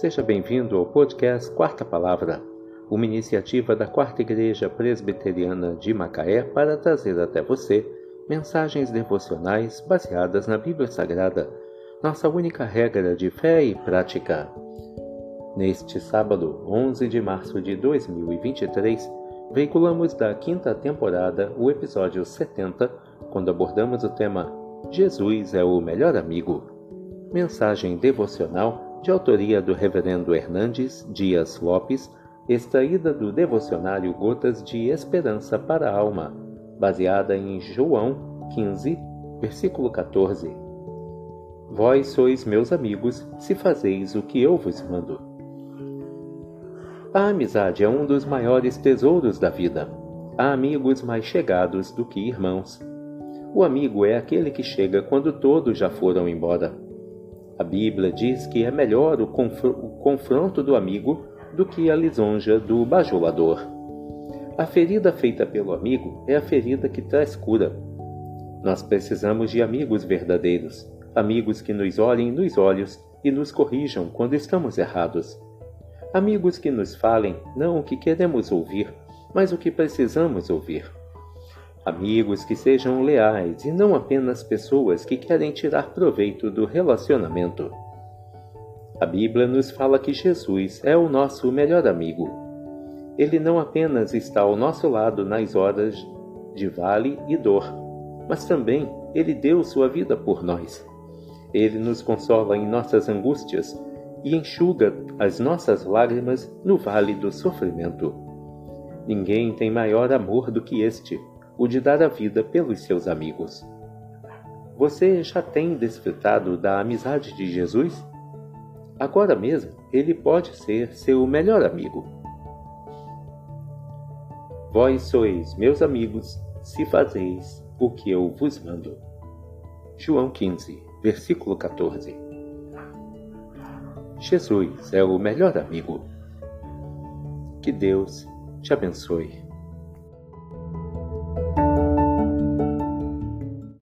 Seja bem-vindo ao podcast Quarta Palavra, uma iniciativa da Quarta Igreja Presbiteriana de Macaé para trazer até você mensagens devocionais baseadas na Bíblia Sagrada, nossa única regra de fé e prática. Neste sábado, 11 de março de 2023, veiculamos da quinta temporada o episódio 70, quando abordamos o tema Jesus é o melhor amigo. Mensagem devocional de autoria do Reverendo Hernandes Dias Lopes, extraída do devocionário Gotas de Esperança para a Alma, baseada em João 15, versículo 14. Vós sois meus amigos se fazeis o que eu vos mando. A amizade é um dos maiores tesouros da vida. Há amigos mais chegados do que irmãos. O amigo é aquele que chega quando todos já foram embora. A Bíblia diz que é melhor o, confr o confronto do amigo do que a lisonja do bajulador. A ferida feita pelo amigo é a ferida que traz cura. Nós precisamos de amigos verdadeiros, amigos que nos olhem nos olhos e nos corrijam quando estamos errados. Amigos que nos falem não o que queremos ouvir, mas o que precisamos ouvir. Amigos que sejam leais e não apenas pessoas que querem tirar proveito do relacionamento. A Bíblia nos fala que Jesus é o nosso melhor amigo. Ele não apenas está ao nosso lado nas horas de vale e dor, mas também ele deu sua vida por nós. Ele nos consola em nossas angústias e enxuga as nossas lágrimas no vale do sofrimento. Ninguém tem maior amor do que este, o de dar a vida pelos seus amigos. Você já tem desfrutado da amizade de Jesus? Agora mesmo, ele pode ser seu melhor amigo. Vós sois meus amigos se fazeis o que eu vos mando. João 15, versículo 14. Jesus é o melhor amigo. Que Deus te abençoe.